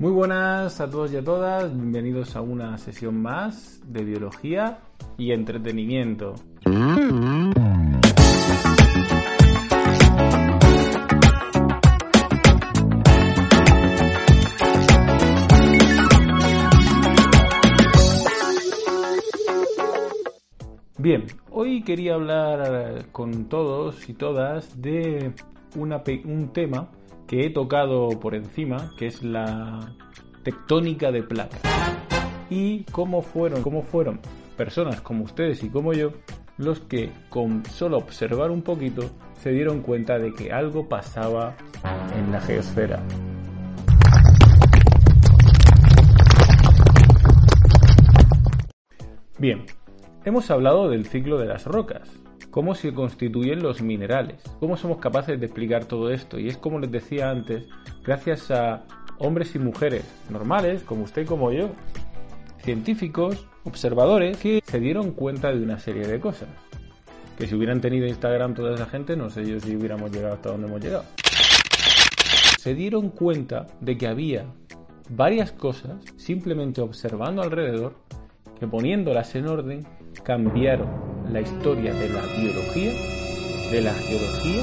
Muy buenas a todos y a todas. Bienvenidos a una sesión más de biología y entretenimiento. Bien, hoy quería hablar con todos y todas de un tema que he tocado por encima, que es la tectónica de placas. Y cómo fueron, cómo fueron personas como ustedes y como yo los que con solo observar un poquito se dieron cuenta de que algo pasaba en la geosfera. Bien, hemos hablado del ciclo de las rocas, cómo se constituyen los minerales, cómo somos capaces de explicar todo esto. Y es como les decía antes, gracias a hombres y mujeres normales, como usted y como yo, científicos, observadores, que se dieron cuenta de una serie de cosas. Que si hubieran tenido Instagram toda esa gente, no sé yo si hubiéramos llegado hasta donde hemos llegado. Se dieron cuenta de que había varias cosas, simplemente observando alrededor, que poniéndolas en orden, cambiaron la historia de la biología, de la geología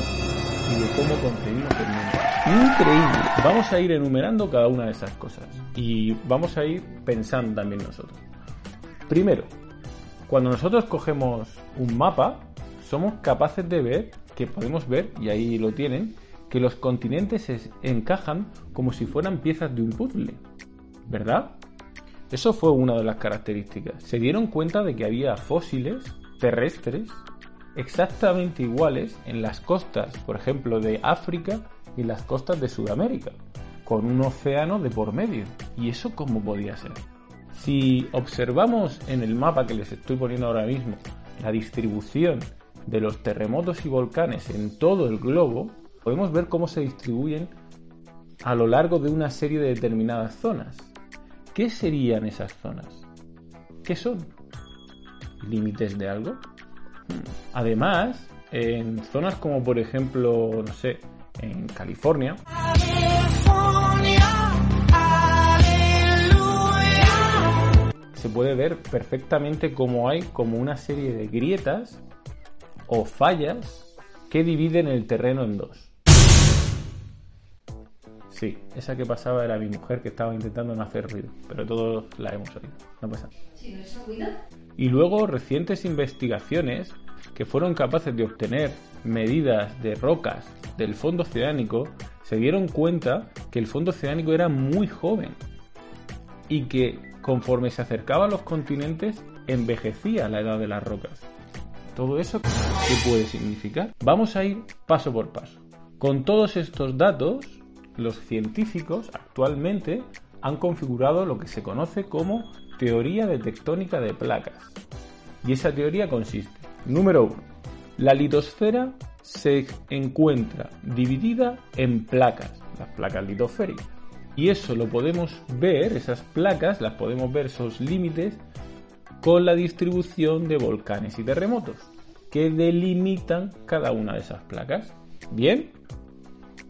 y de cómo concebimos el mundo. Increíble. Vamos a ir enumerando cada una de esas cosas y vamos a ir pensando también nosotros. Primero, cuando nosotros cogemos un mapa, somos capaces de ver, que podemos ver, y ahí lo tienen, que los continentes se encajan como si fueran piezas de un puzzle. ¿Verdad? Eso fue una de las características. Se dieron cuenta de que había fósiles terrestres exactamente iguales en las costas, por ejemplo, de África y las costas de Sudamérica, con un océano de por medio. ¿Y eso cómo podía ser? Si observamos en el mapa que les estoy poniendo ahora mismo la distribución de los terremotos y volcanes en todo el globo, podemos ver cómo se distribuyen a lo largo de una serie de determinadas zonas. ¿Qué serían esas zonas? ¿Qué son? ¿Límites de algo? Además, en zonas como por ejemplo, no sé, en California, se puede ver perfectamente cómo hay como una serie de grietas o fallas que dividen el terreno en dos. Sí, esa que pasaba era mi mujer que estaba intentando no hacer ruido, pero todos la hemos oído. No pasa nada. Y luego recientes investigaciones que fueron capaces de obtener medidas de rocas del fondo oceánico se dieron cuenta que el fondo oceánico era muy joven y que conforme se acercaba a los continentes envejecía la edad de las rocas. ¿Todo eso qué puede significar? Vamos a ir paso por paso. Con todos estos datos, los científicos actualmente han configurado lo que se conoce como teoría de tectónica de placas. Y esa teoría consiste, número uno, la litosfera se encuentra dividida en placas, las placas litosféricas. Y eso lo podemos ver, esas placas, las podemos ver, esos límites, con la distribución de volcanes y terremotos, que delimitan cada una de esas placas. Bien,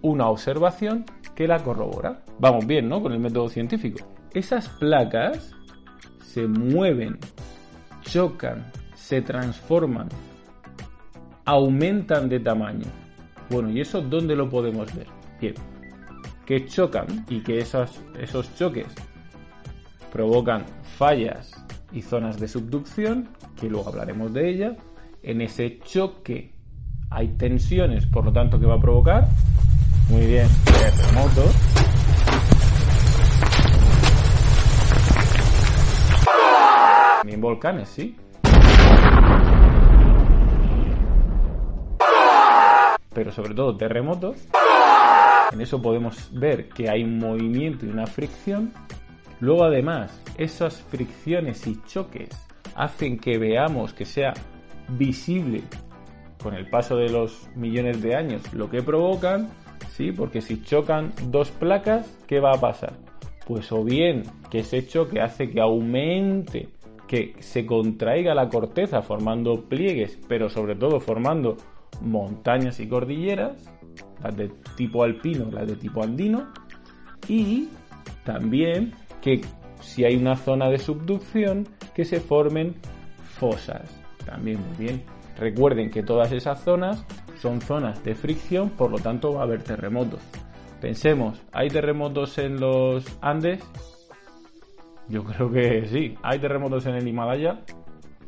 una observación que la corrobora. Vamos bien, ¿no? Con el método científico. Esas placas se mueven, chocan, se transforman, aumentan de tamaño. Bueno, ¿y eso dónde lo podemos ver? Bien, que chocan y que esos, esos choques provocan fallas y zonas de subducción, que luego hablaremos de ella. En ese choque hay tensiones, por lo tanto, que va a provocar. Muy bien, terremotos. También volcanes, sí. Pero sobre todo terremotos. En eso podemos ver que hay un movimiento y una fricción. Luego además, esas fricciones y choques hacen que veamos que sea visible con el paso de los millones de años lo que provocan, ¿sí? Porque si chocan dos placas, ¿qué va a pasar? Pues o bien que ese choque hace que aumente, que se contraiga la corteza formando pliegues, pero sobre todo formando montañas y cordilleras, las de tipo alpino, las de tipo andino, y también que si hay una zona de subducción, que se formen fosas. También muy bien. Recuerden que todas esas zonas son zonas de fricción, por lo tanto va a haber terremotos. Pensemos, ¿hay terremotos en los Andes? Yo creo que sí. ¿Hay terremotos en el Himalaya?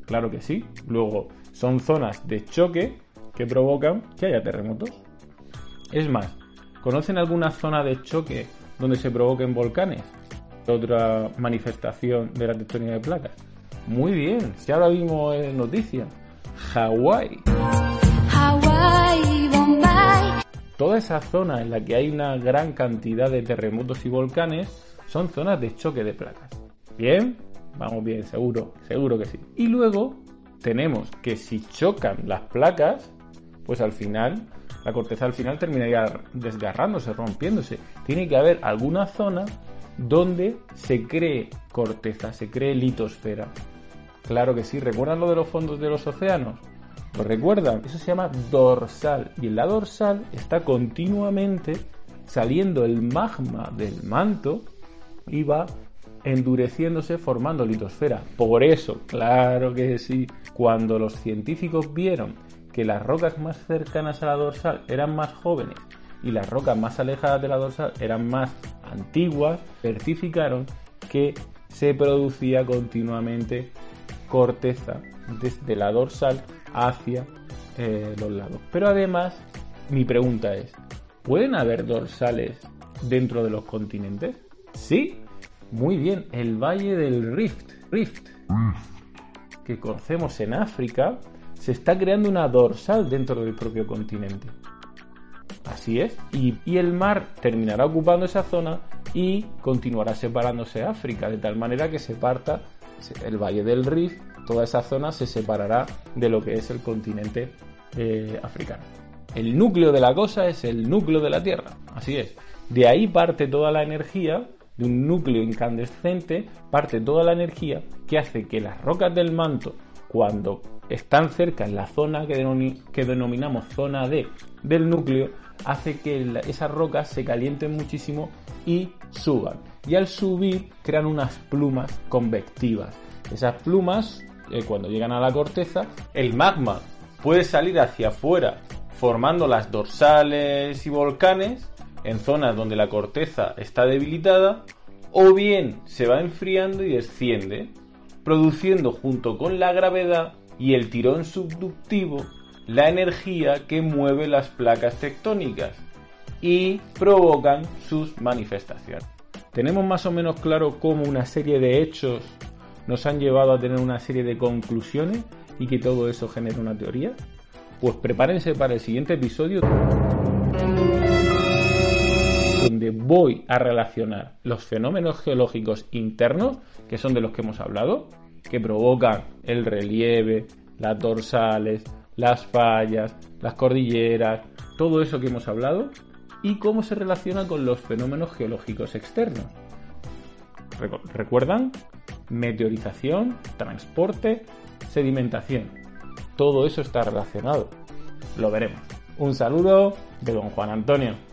Claro que sí. Luego, son zonas de choque que provocan que haya terremotos. Es más, ¿conocen alguna zona de choque donde se provoquen volcanes? Otra manifestación de la tectónica de placas. Muy bien, si ahora vimos noticias, Hawái. Toda esa zona en la que hay una gran cantidad de terremotos y volcanes son zonas de choque de placas. ¿Bien? Vamos bien, seguro, seguro que sí. Y luego tenemos que si chocan las placas, pues al final, la corteza al final terminaría desgarrándose, rompiéndose. Tiene que haber alguna zona donde se cree corteza, se cree litosfera. Claro que sí, ¿recuerdan lo de los fondos de los océanos? ¿Lo recuerdan? Eso se llama dorsal. Y en la dorsal está continuamente saliendo el magma del manto y va endureciéndose formando litosfera. Por eso, claro que sí, cuando los científicos vieron que las rocas más cercanas a la dorsal eran más jóvenes y las rocas más alejadas de la dorsal eran más antiguas, certificaron que se producía continuamente corteza desde la dorsal hacia eh, los lados. Pero además, mi pregunta es, ¿pueden haber dorsales dentro de los continentes? Sí, muy bien, el valle del Rift, Rift, que conocemos en África, se está creando una dorsal dentro del propio continente. Así es. Y, y, el mar terminará ocupando esa zona y continuará separándose África, de tal manera que se parta el Valle del Rift, toda esa zona se separará de lo que es el continente eh, africano. El núcleo de la cosa es el núcleo de la Tierra, así es. De ahí parte toda la energía, de un núcleo incandescente, parte toda la energía que hace que las rocas del manto, cuando están cerca en la zona que, que denominamos zona D del núcleo, hace que esas rocas se calienten muchísimo y suban. Y al subir crean unas plumas convectivas. Esas plumas, eh, cuando llegan a la corteza, el magma puede salir hacia afuera formando las dorsales y volcanes en zonas donde la corteza está debilitada, o bien se va enfriando y desciende, produciendo junto con la gravedad y el tirón subductivo la energía que mueve las placas tectónicas y provocan sus manifestaciones. Tenemos más o menos claro cómo una serie de hechos nos han llevado a tener una serie de conclusiones y que todo eso genera una teoría. Pues prepárense para el siguiente episodio donde voy a relacionar los fenómenos geológicos internos, que son de los que hemos hablado, que provocan el relieve, las dorsales, las fallas, las cordilleras, todo eso que hemos hablado y cómo se relaciona con los fenómenos geológicos externos. ¿Recuerdan? Meteorización, transporte, sedimentación. Todo eso está relacionado. Lo veremos. Un saludo de don Juan Antonio.